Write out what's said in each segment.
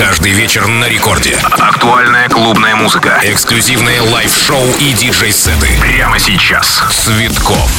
Каждый вечер на рекорде. Актуальная клубная музыка. Эксклюзивные лайв-шоу и диджей-сеты. Прямо сейчас. Цветков.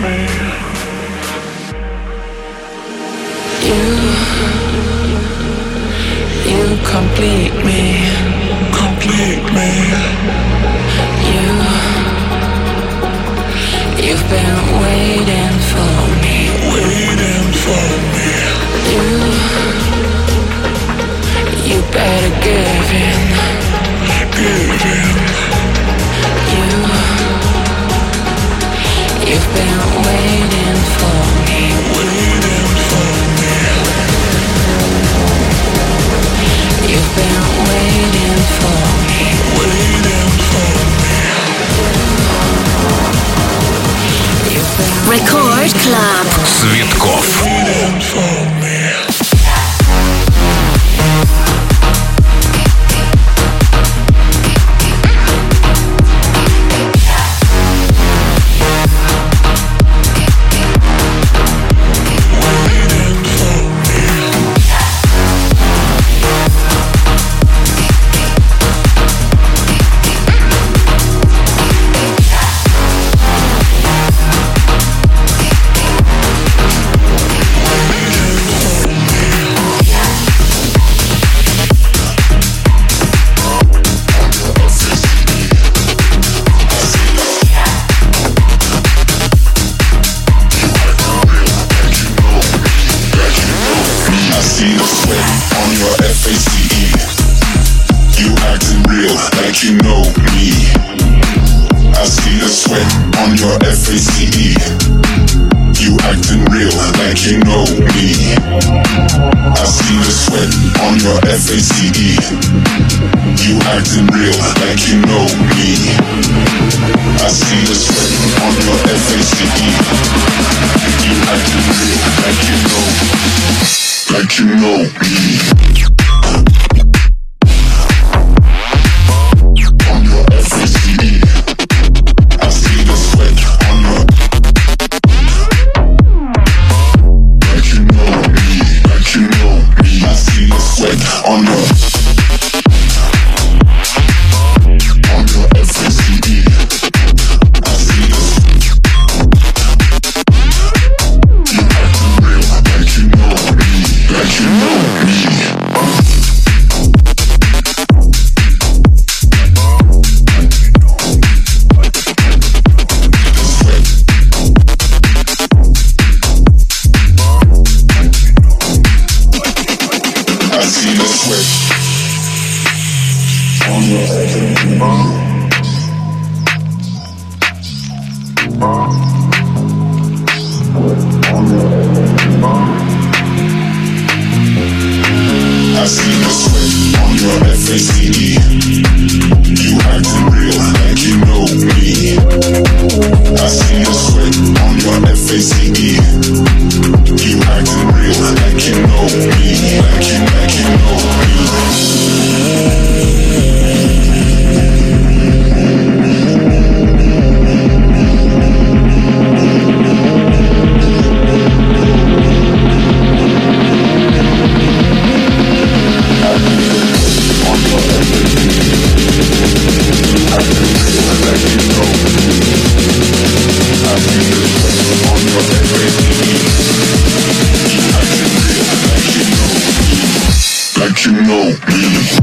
You, you complete me. You acting real like you know me. I see the sweat on your FACE. You acting real like you know me. I see the sweat on your FACE. You acting real like you know, like you know me. Peace.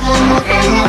Can.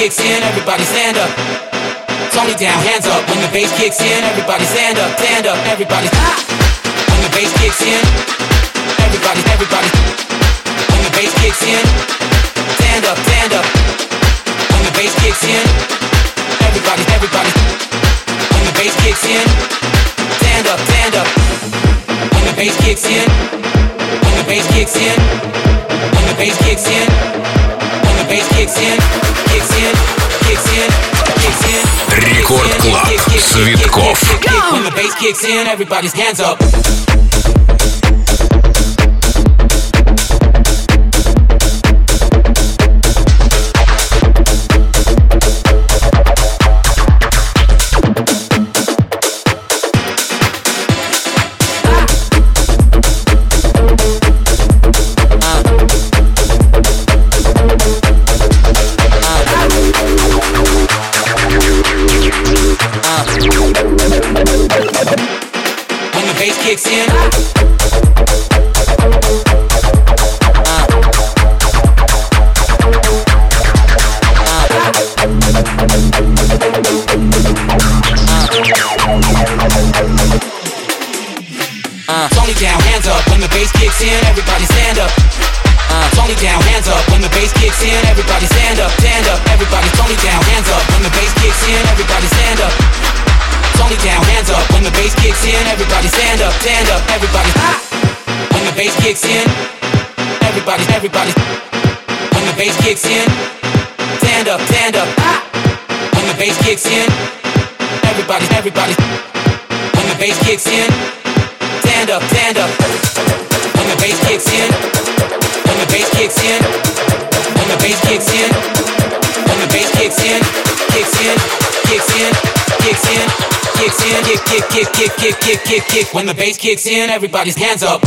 Everybody's hands up. When the bass kicks in, everybody's hands up. the bass kicks in, everybody's hands up.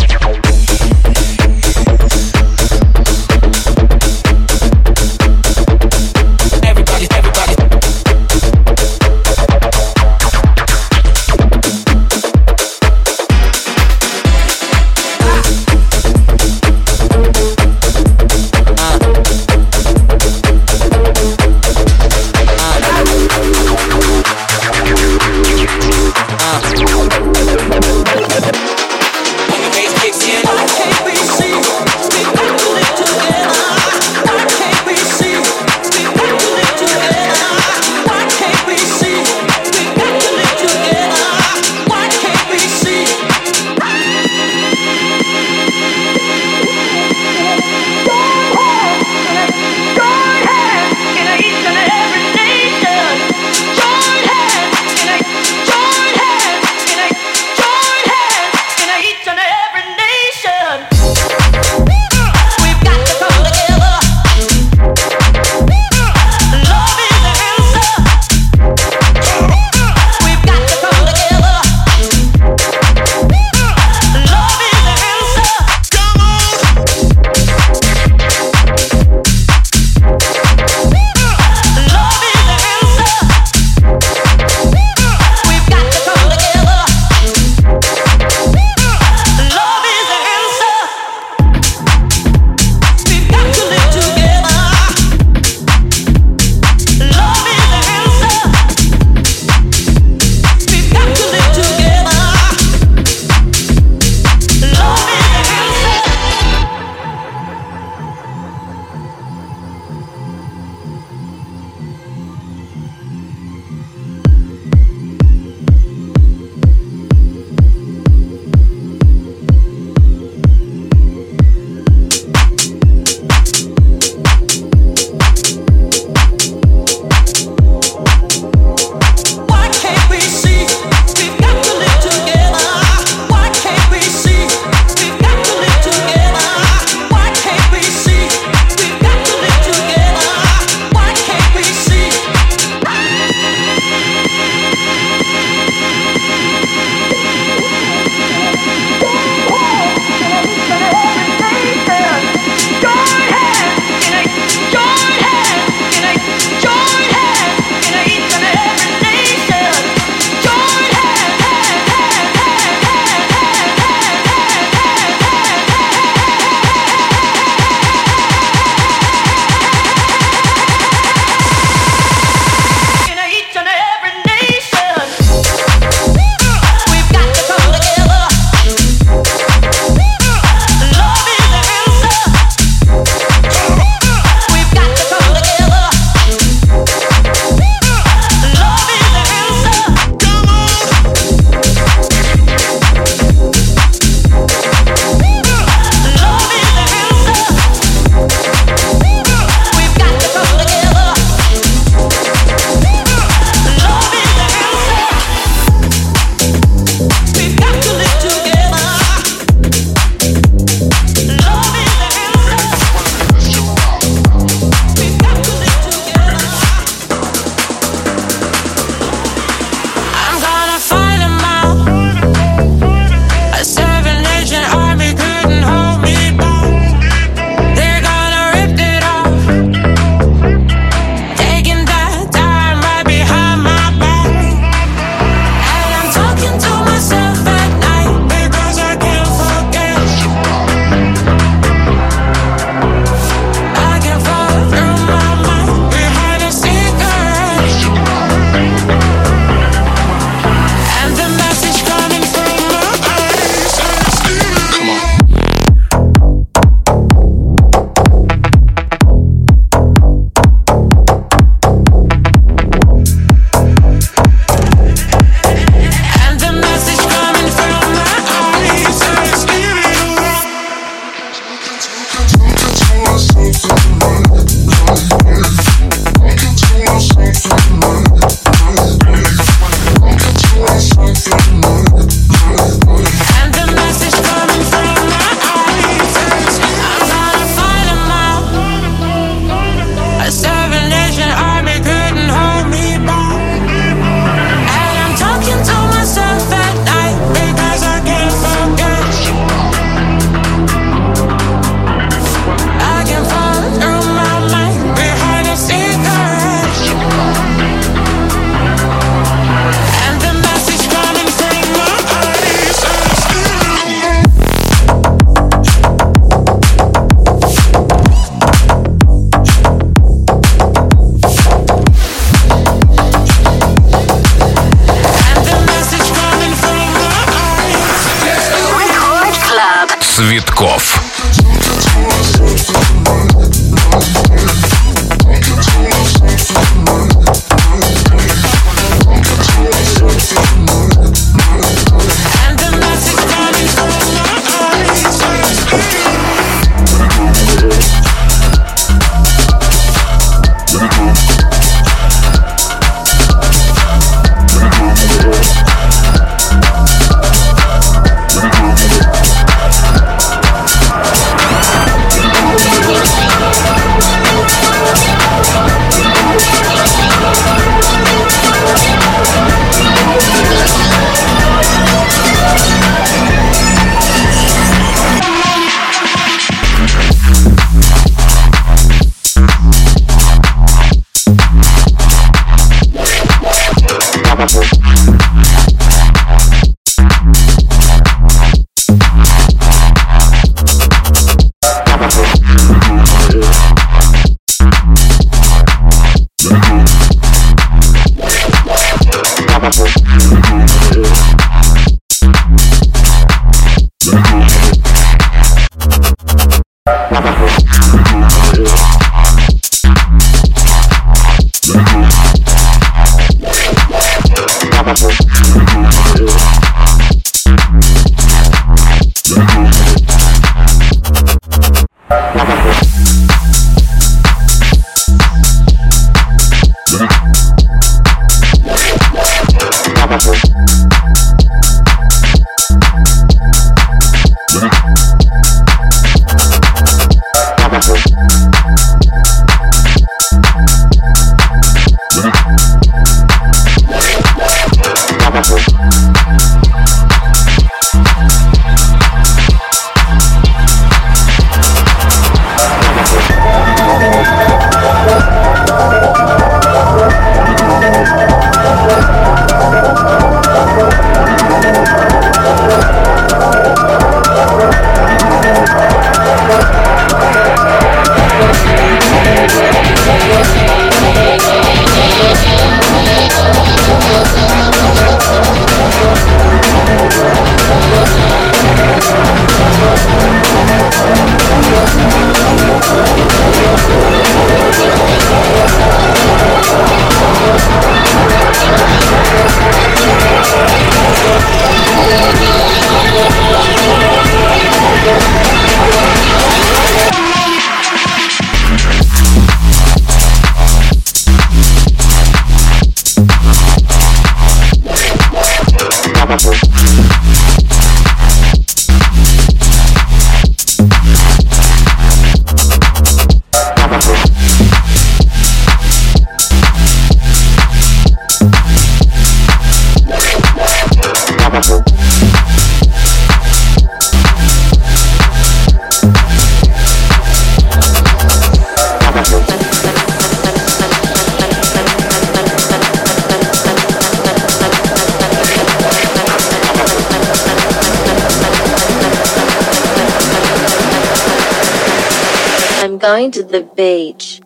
The beach.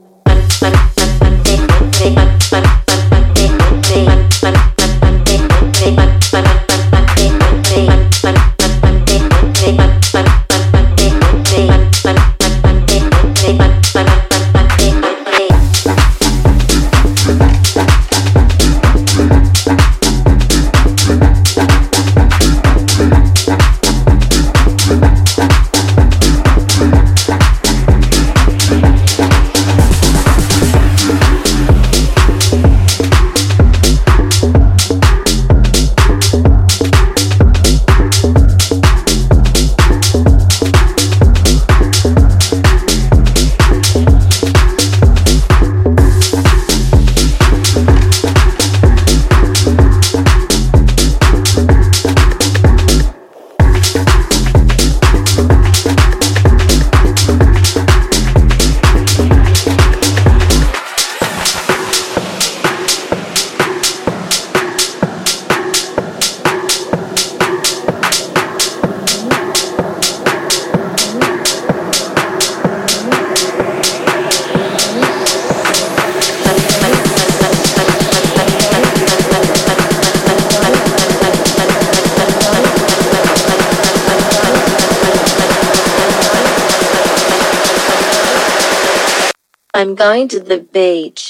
To the beach.「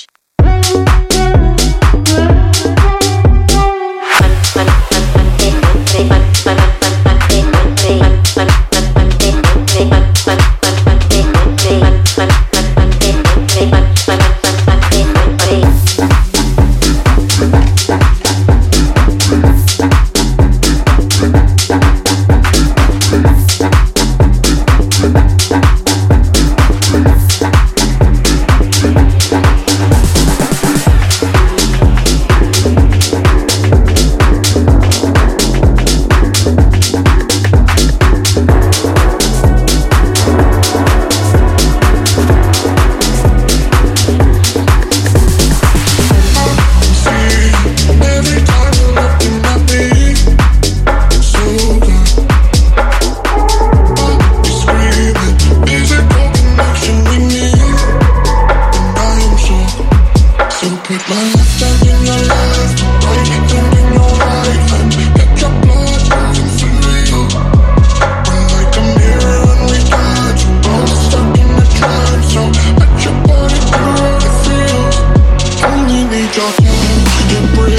Just get brave.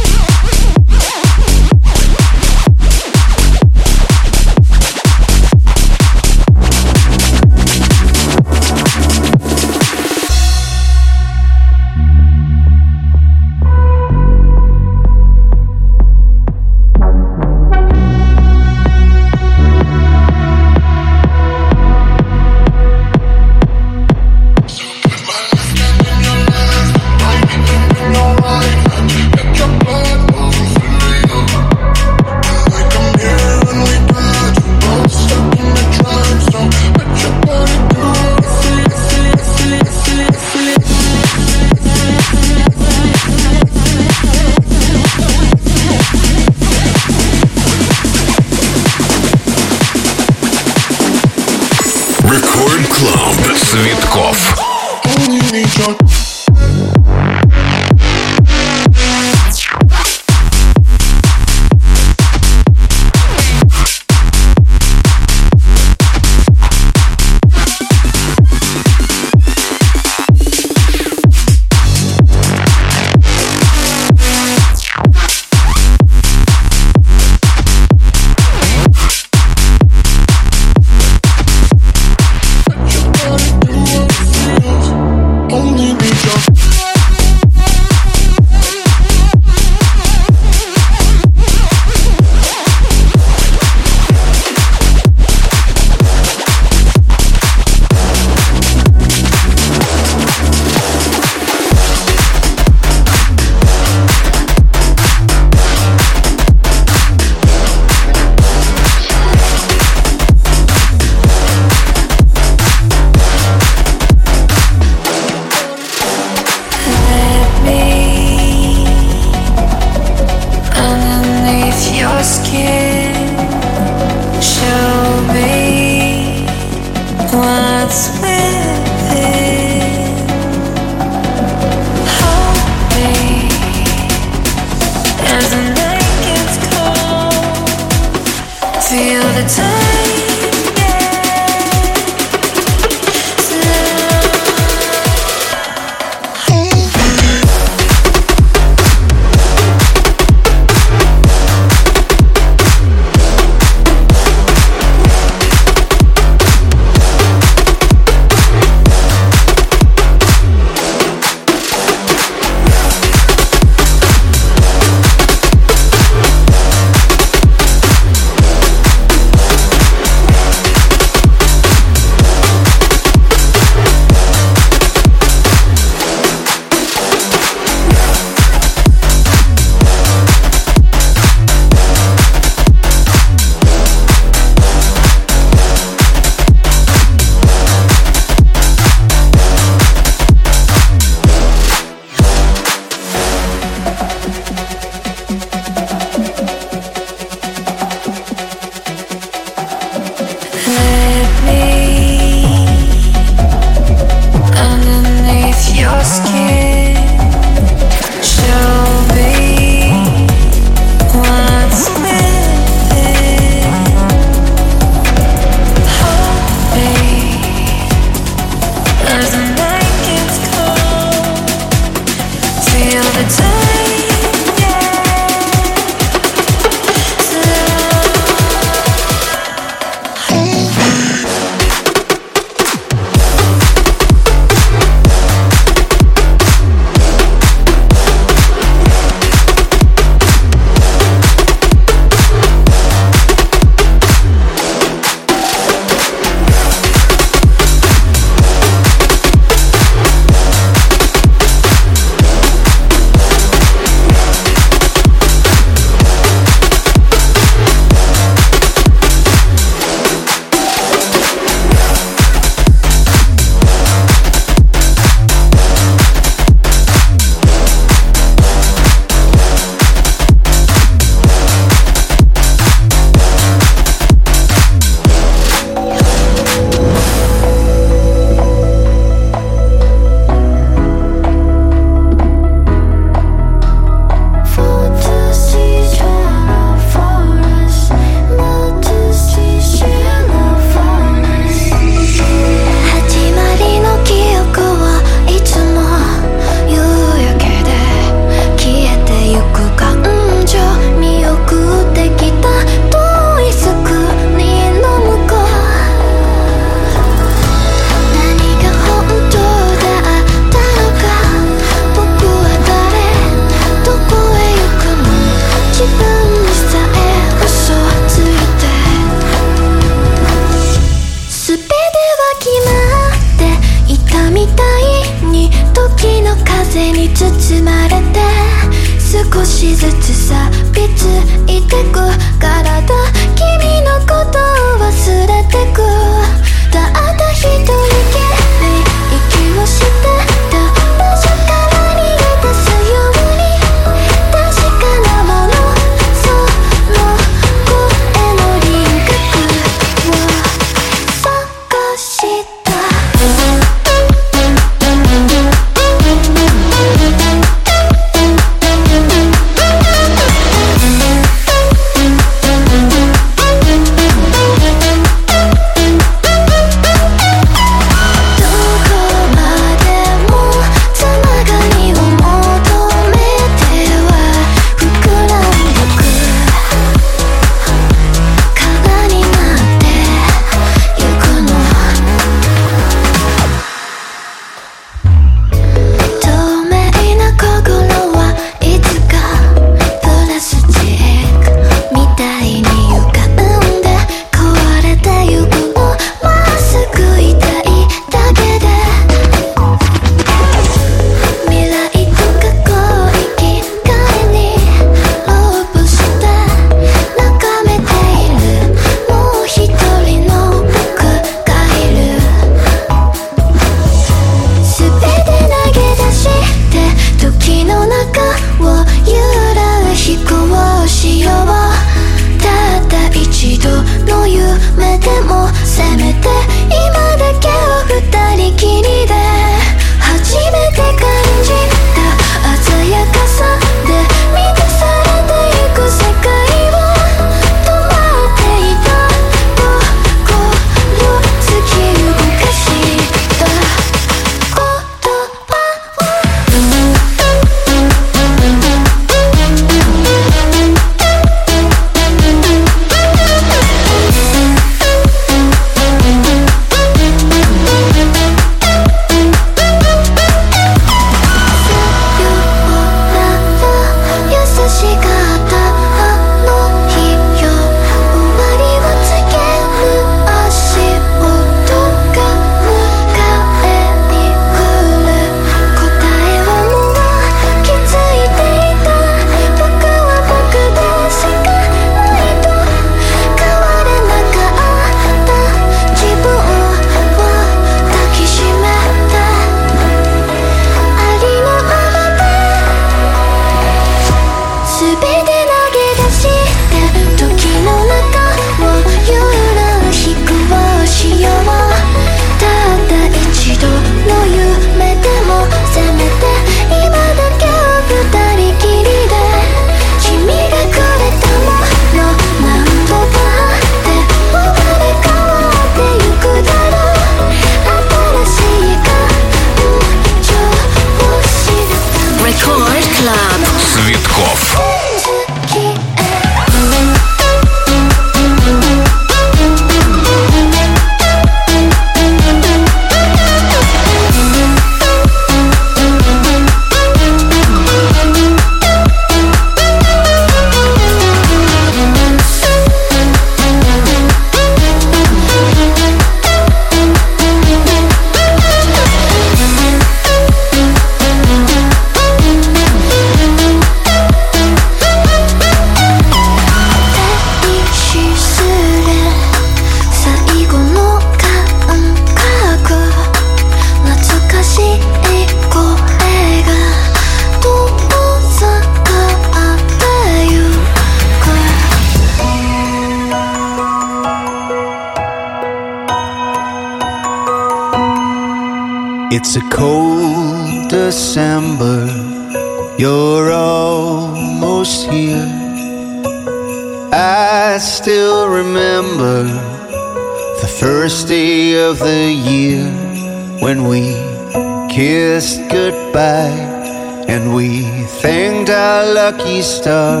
Lucky star.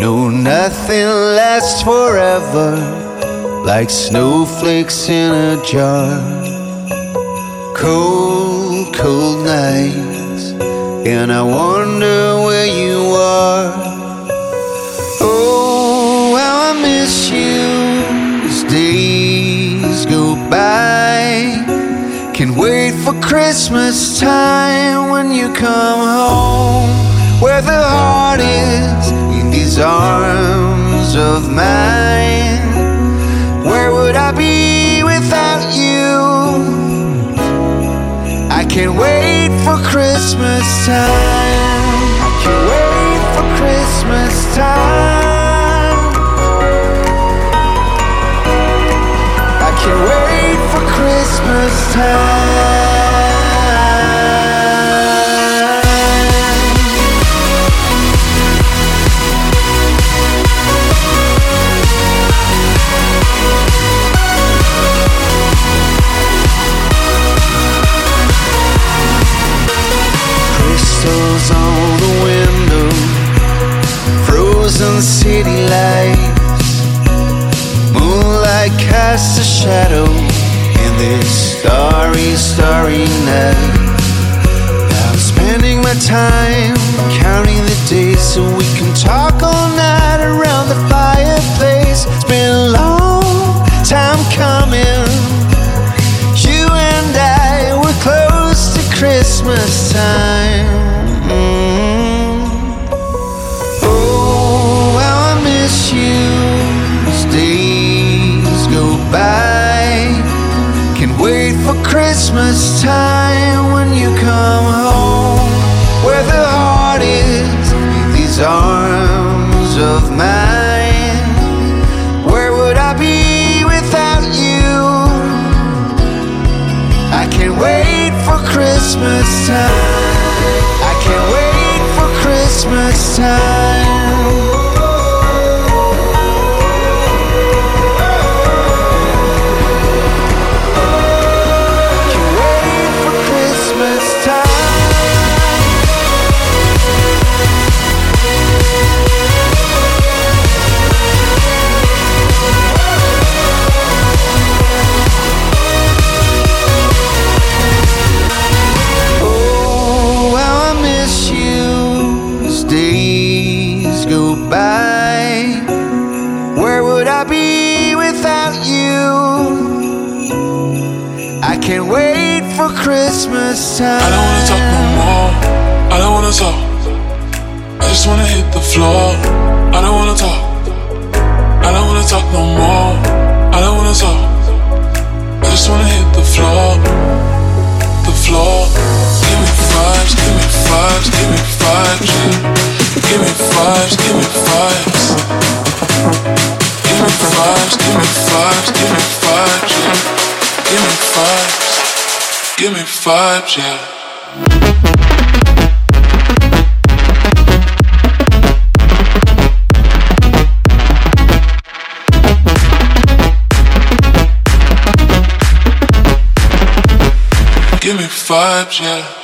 No, nothing lasts forever like snowflakes in a jar cold, cold nights, and I wonder where you are. Oh, how I miss you as days go by. Can wait for Christmas time when you come home, where the heart is in these arms of mine. Where would I be without you? I can't wait for Christmas time. I can't wait for Christmas time. I can't wait for Christmas time. Frozen city lights. Moonlight casts a shadow in this starry, starry night. Now I'm spending my time counting the days so we can talk all night Give me vibes, yeah.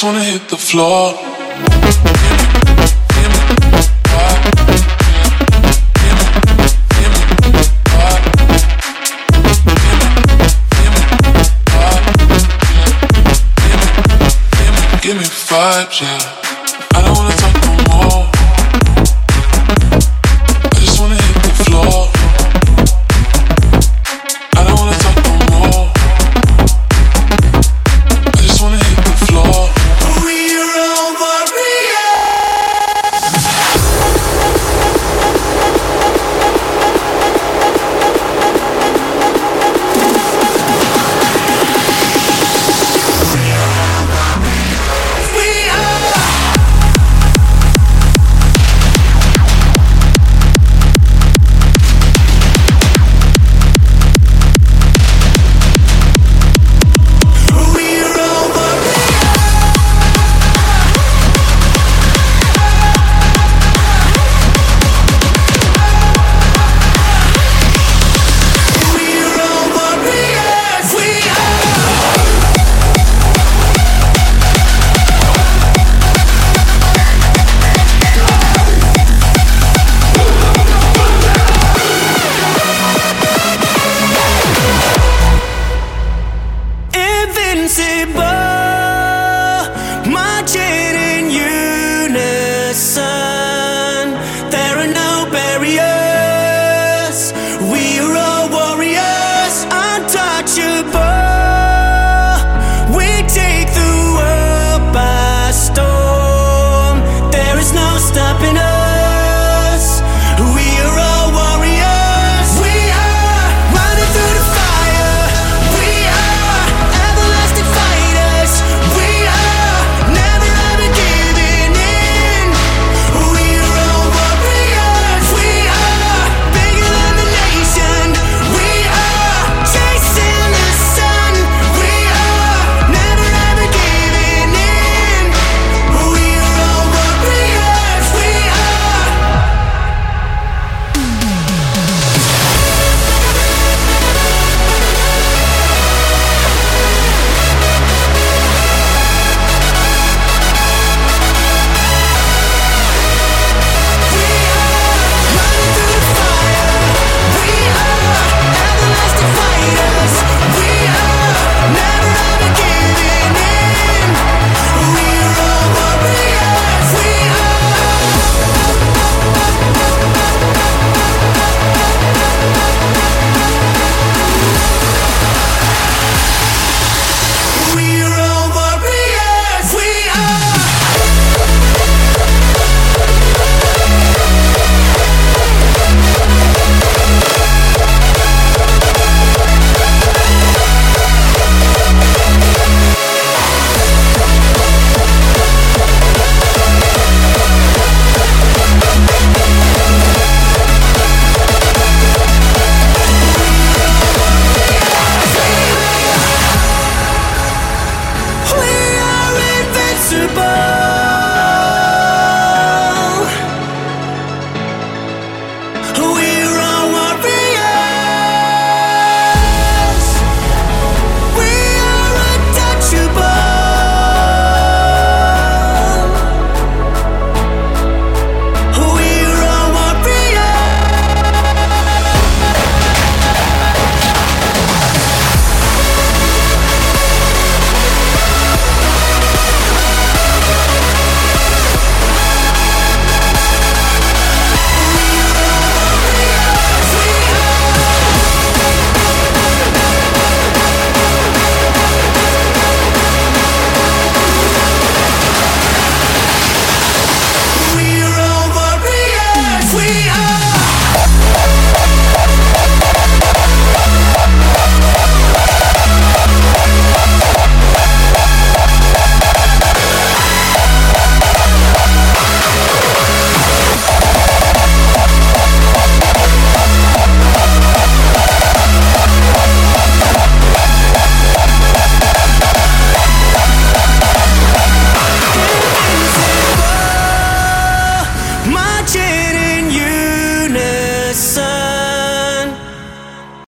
just wanna hit the floor.